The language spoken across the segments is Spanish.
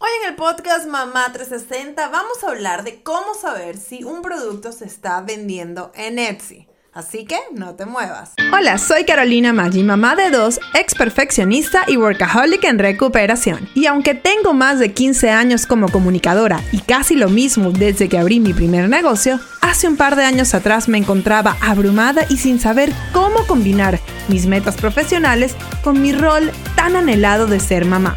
Hoy en el podcast Mamá 360 vamos a hablar de cómo saber si un producto se está vendiendo en Etsy. Así que no te muevas. Hola, soy Carolina Maggi, mamá de dos, ex perfeccionista y workaholic en recuperación. Y aunque tengo más de 15 años como comunicadora y casi lo mismo desde que abrí mi primer negocio, hace un par de años atrás me encontraba abrumada y sin saber cómo combinar mis metas profesionales con mi rol tan anhelado de ser mamá.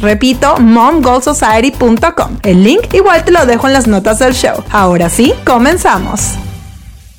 Repito, momgoalsociety.com. El link igual te lo dejo en las notas del show. Ahora sí, comenzamos.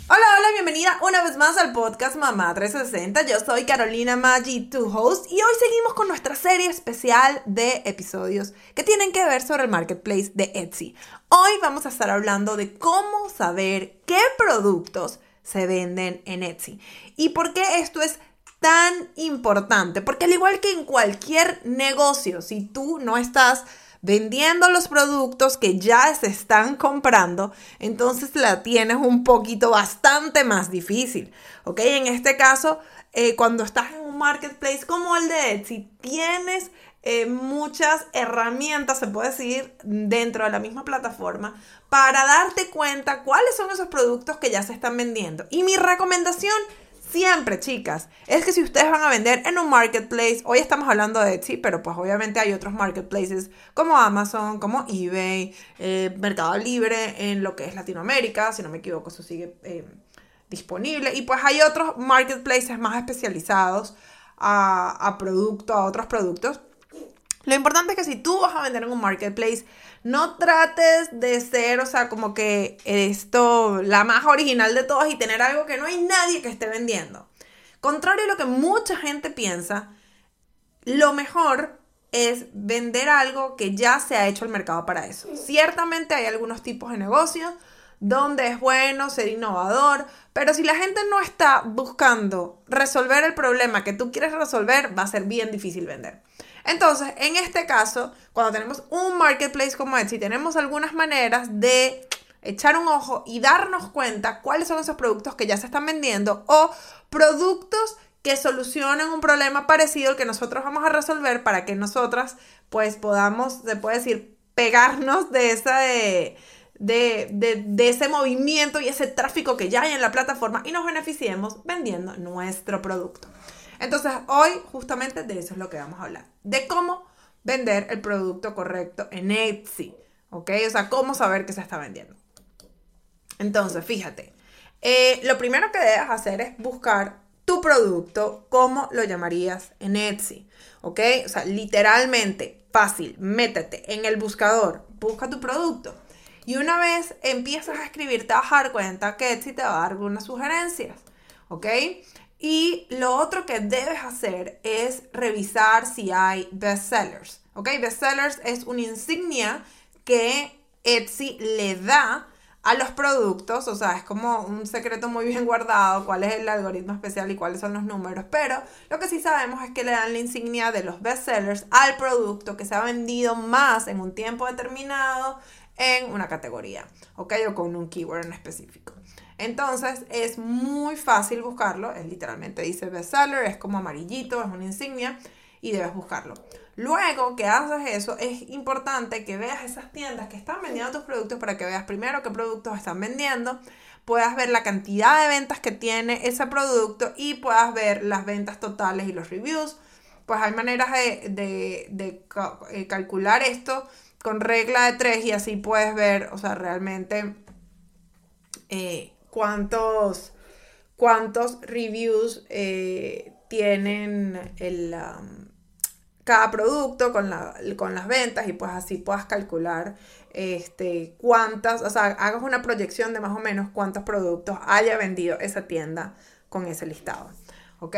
Hola, hola, bienvenida una vez más al podcast Mamá 360. Yo soy Carolina Maggi, tu host, y hoy seguimos con nuestra serie especial de episodios que tienen que ver sobre el marketplace de Etsy. Hoy vamos a estar hablando de cómo saber qué productos se venden en Etsy y por qué esto es tan importante, porque al igual que en cualquier negocio, si tú no estás vendiendo los productos que ya se están comprando, entonces la tienes un poquito bastante más difícil, ¿ok? En este caso, eh, cuando estás en un marketplace como el de Etsy, tienes eh, muchas herramientas, se puede decir, dentro de la misma plataforma para darte cuenta cuáles son esos productos que ya se están vendiendo. Y mi recomendación Siempre, chicas, es que si ustedes van a vender en un marketplace, hoy estamos hablando de Etsy, pero pues obviamente hay otros marketplaces como Amazon, como eBay, eh, Mercado Libre en lo que es Latinoamérica, si no me equivoco, eso sigue eh, disponible. Y pues hay otros marketplaces más especializados a, a productos, a otros productos. Lo importante es que si tú vas a vender en un marketplace, no trates de ser, o sea, como que esto, la más original de todas y tener algo que no hay nadie que esté vendiendo. Contrario a lo que mucha gente piensa, lo mejor es vender algo que ya se ha hecho el mercado para eso. Ciertamente hay algunos tipos de negocios donde es bueno ser innovador, pero si la gente no está buscando resolver el problema que tú quieres resolver, va a ser bien difícil vender. Entonces, en este caso, cuando tenemos un marketplace como Etsy, tenemos algunas maneras de echar un ojo y darnos cuenta cuáles son esos productos que ya se están vendiendo o productos que solucionen un problema parecido al que nosotros vamos a resolver para que nosotras pues podamos, se puede decir, pegarnos de esa... De, de, de, ese movimiento y ese tráfico que ya hay en la plataforma y nos beneficiemos vendiendo nuestro producto. Entonces, hoy justamente de eso es lo que vamos a hablar, de cómo vender el producto correcto en Etsy, ¿ok? O sea, cómo saber que se está vendiendo. Entonces, fíjate, eh, lo primero que debes hacer es buscar tu producto, cómo lo llamarías en Etsy, ¿ok? O sea, literalmente, fácil, métete en el buscador, busca tu producto. Y una vez empiezas a escribir, te vas a dar cuenta que Etsy te va a dar algunas sugerencias, ¿ok? Y lo otro que debes hacer es revisar si hay bestsellers. ¿Ok? Bestsellers es una insignia que Etsy le da a los productos, o sea, es como un secreto muy bien guardado cuál es el algoritmo especial y cuáles son los números, pero lo que sí sabemos es que le dan la insignia de los bestsellers al producto que se ha vendido más en un tiempo determinado en una categoría, ¿ok? O con un keyword en específico. Entonces es muy fácil buscarlo, es literalmente dice bestseller, es como amarillito, es una insignia y debes buscarlo. Luego que haces eso, es importante que veas esas tiendas que están vendiendo tus productos para que veas primero qué productos están vendiendo, puedas ver la cantidad de ventas que tiene ese producto y puedas ver las ventas totales y los reviews. Pues hay maneras de, eh, calcular esto con regla de tres y así puedes ver, o sea, realmente eh, cuántos, cuántos reviews eh, tienen el, um, cada producto con, con las ventas y pues así puedas calcular este, cuántas, o sea, hagas una proyección de más o menos cuántos productos haya vendido esa tienda con ese listado. ¿Ok?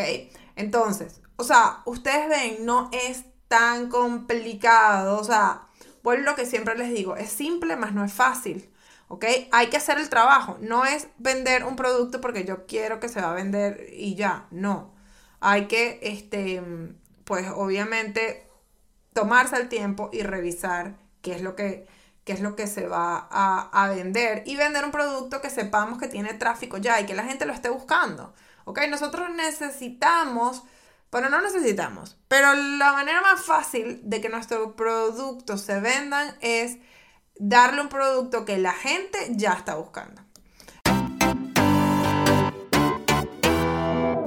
Entonces, o sea, ustedes ven, no es tan complicado, o sea, vuelvo lo que siempre les digo, es simple, más no es fácil. ¿Ok? Hay que hacer el trabajo, no es vender un producto porque yo quiero que se va a vender y ya, no. Hay que, este, pues obviamente, tomarse el tiempo y revisar qué es lo que, qué es lo que se va a, a, vender y vender un producto que sepamos que tiene tráfico ya y que la gente lo esté buscando, ¿ok? Nosotros necesitamos... Bueno, no necesitamos, pero la manera más fácil de que nuestros productos se vendan es darle un producto que la gente ya está buscando.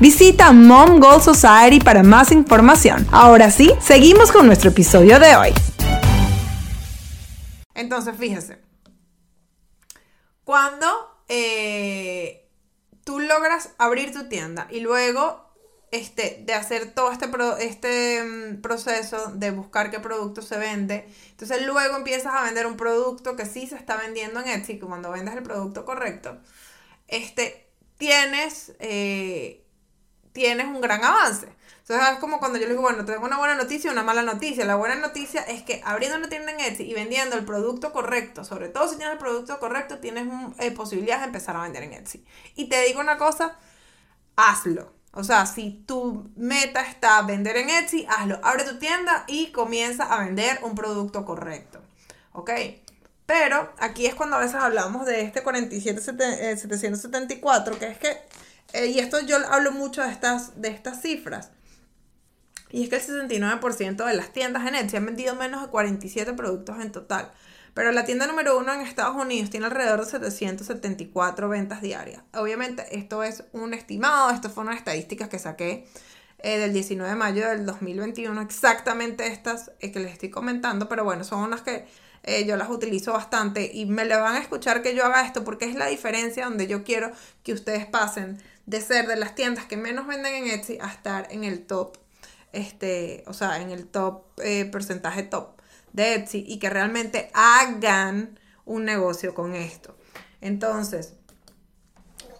Visita Mom Goal Society para más información. Ahora sí, seguimos con nuestro episodio de hoy. Entonces, fíjese, cuando eh, tú logras abrir tu tienda y luego este, de hacer todo este, este mm, proceso de buscar qué producto se vende. Entonces luego empiezas a vender un producto que sí se está vendiendo en Etsy, que cuando vendes el producto correcto, este, tienes eh, tienes un gran avance. Entonces es como cuando yo le digo, bueno, tengo una buena noticia y una mala noticia. La buena noticia es que abriendo una tienda en Etsy y vendiendo el producto correcto, sobre todo si tienes el producto correcto, tienes eh, posibilidades de empezar a vender en Etsy. Y te digo una cosa, hazlo. O sea, si tu meta está vender en Etsy, hazlo. Abre tu tienda y comienza a vender un producto correcto. ¿Ok? Pero aquí es cuando a veces hablamos de este 47.774, que es que eh, y esto yo hablo mucho de estas, de estas cifras. Y es que el 69% de las tiendas en Etsy han vendido menos de 47 productos en total. Pero la tienda número uno en Estados Unidos tiene alrededor de 774 ventas diarias. Obviamente esto es un estimado, esto fue una estadísticas que saqué eh, del 19 de mayo del 2021, exactamente estas eh, que les estoy comentando, pero bueno, son unas que yo las utilizo bastante y me le van a escuchar que yo haga esto porque es la diferencia donde yo quiero que ustedes pasen de ser de las tiendas que menos venden en Etsy a estar en el top, este, o sea, en el top eh, porcentaje top de Etsy y que realmente hagan un negocio con esto. Entonces,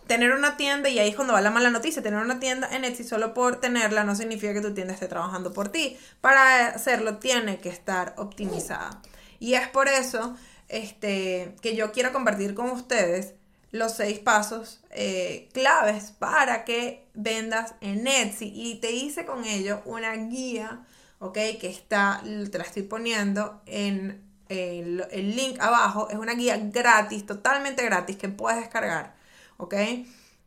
tener una tienda, y ahí es cuando va la mala noticia, tener una tienda en Etsy solo por tenerla no significa que tu tienda esté trabajando por ti. Para hacerlo tiene que estar optimizada. Y es por eso este, que yo quiero compartir con ustedes los seis pasos eh, claves para que vendas en Etsy. Y te hice con ello una guía, ¿ok? Que está, te la estoy poniendo en el, el link abajo. Es una guía gratis, totalmente gratis, que puedes descargar, ¿ok?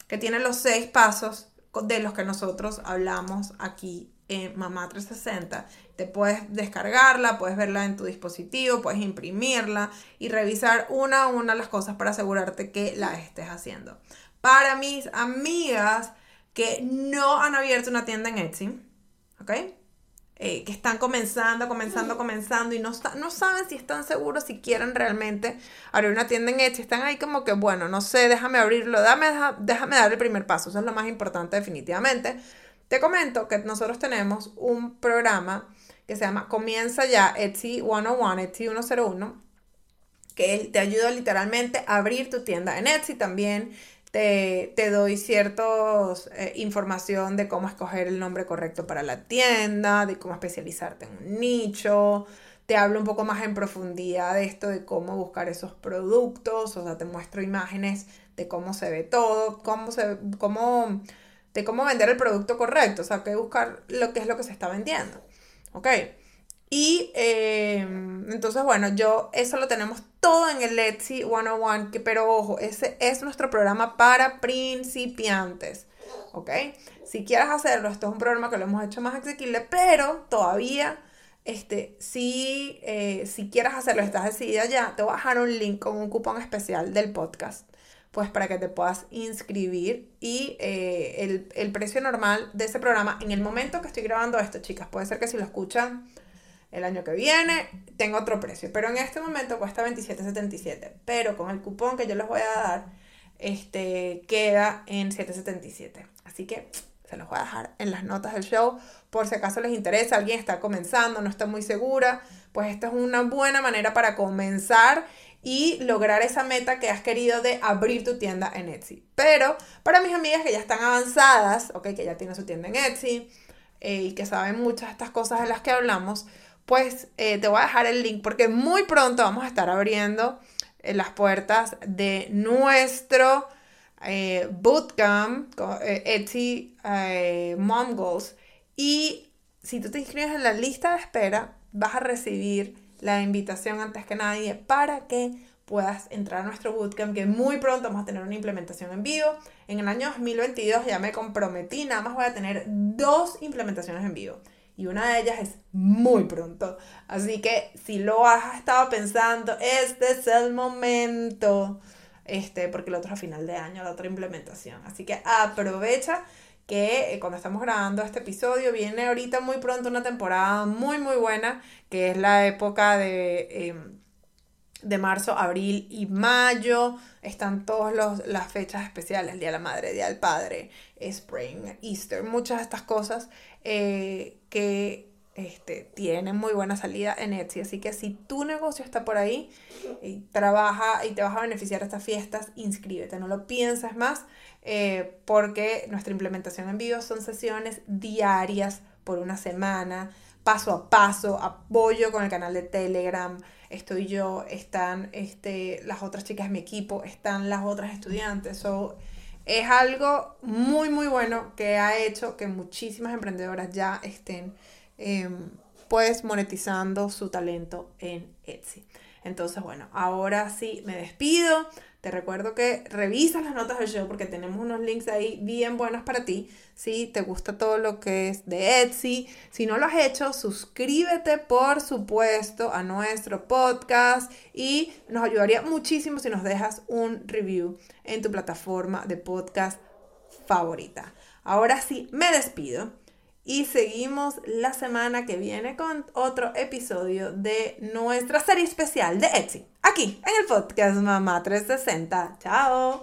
Que tiene los seis pasos de los que nosotros hablamos aquí en Mamá 360. Te puedes descargarla, puedes verla en tu dispositivo, puedes imprimirla y revisar una a una las cosas para asegurarte que la estés haciendo. Para mis amigas que no han abierto una tienda en Etsy, ¿ok? Eh, que están comenzando, comenzando, comenzando y no, no saben si están seguros, si quieren realmente abrir una tienda en Etsy. Están ahí como que, bueno, no sé, déjame abrirlo, déjame, déjame dar el primer paso. Eso es lo más importante definitivamente. Te comento que nosotros tenemos un programa que se llama Comienza ya Etsy 101, Etsy 101, que te ayuda literalmente a abrir tu tienda en Etsy también. te, te doy ciertos eh, información de cómo escoger el nombre correcto para la tienda, de cómo especializarte en un nicho, te hablo un poco más en profundidad de esto, de cómo buscar esos productos, o sea, te muestro imágenes de cómo se ve todo, cómo se, cómo, de cómo vender el producto correcto, o sea, que buscar lo que es lo que se está vendiendo, ¿ok? Y em, entonces, bueno, yo eso lo tenemos todo en el Etsy 101, que, pero ojo, ese es nuestro programa para principiantes, ¿ok? Si quieres hacerlo, esto es un programa que lo hemos hecho más asequible, pero todavía este, si, eh, si quieres hacerlo, estás decidida ya, te voy a dejar un link con un cupón especial del podcast, pues para que te puedas inscribir y eh, el, el, precio normal de ese programa, en el momento que estoy grabando esto, chicas, puede ser que si lo escuchan el año que viene, tenga otro precio, pero en este momento cuesta $27.77, pero con el cupón que yo les voy a dar, este, queda en $7.77, así que se los voy a dejar en las notas del show por si acaso les interesa, alguien está comenzando, no está muy segura, pues esta es una buena manera para comenzar y lograr esa meta que has querido de abrir tu tienda en Etsy. Pero para mis amigas que ya están avanzadas, ok, que ya tienen su tienda en Etsy eh, y que saben muchas de estas cosas de las que hablamos, pues eh, te voy a dejar el link porque muy pronto vamos a estar abriendo eh, las puertas de nuestro bootcamp, Etsy Mom y si tú te inscribes en la lista de espera, vas a recibir la invitación antes que nadie para que puedas entrar a nuestro bootcamp, que muy pronto vamos a tener una implementación en vivo. En el año 2022 ya me comprometí, nada más voy a tener dos implementaciones en vivo. Y una de ellas es muy pronto. Así que si lo has estado pensando, este es el momento. Este, porque el otro es a final de año, la otra implementación. Así que aprovecha que eh, cuando estamos grabando este episodio viene ahorita muy pronto una temporada muy muy buena, que es la época de, em, de marzo, abril y mayo. Están todas las fechas especiales, el Día de la Madre, Día del Padre, Spring, Easter, muchas de estas cosas eh, que este, tienen muy buena salida en Etsy. Así que si tu negocio está por ahí y trabaja y te vas a beneficiar de estas fiestas, inscríbete, no lo pienses más. Eh, porque nuestra implementación en vivo son sesiones diarias por una semana, paso a paso, apoyo con el canal de Telegram, estoy yo, están este, las otras chicas de mi equipo, están las otras estudiantes. So, es algo muy, muy bueno que ha hecho que muchísimas emprendedoras ya estén em, pues monetizando su talento en Etsy. Entonces, bueno, ahora sí me despido. Te recuerdo que revisas las notas del show porque tenemos unos links ahí bien buenos para ti. Si te gusta todo lo que es de Etsy, si no lo has hecho, suscríbete por supuesto a nuestro podcast y nos ayudaría muchísimo si nos dejas un review en tu plataforma de podcast favorita. Ahora sí, me despido y seguimos la semana que viene con otro episodio de nuestra serie especial de Etsy. Aquí, en el podcast Mamá 360. Chao.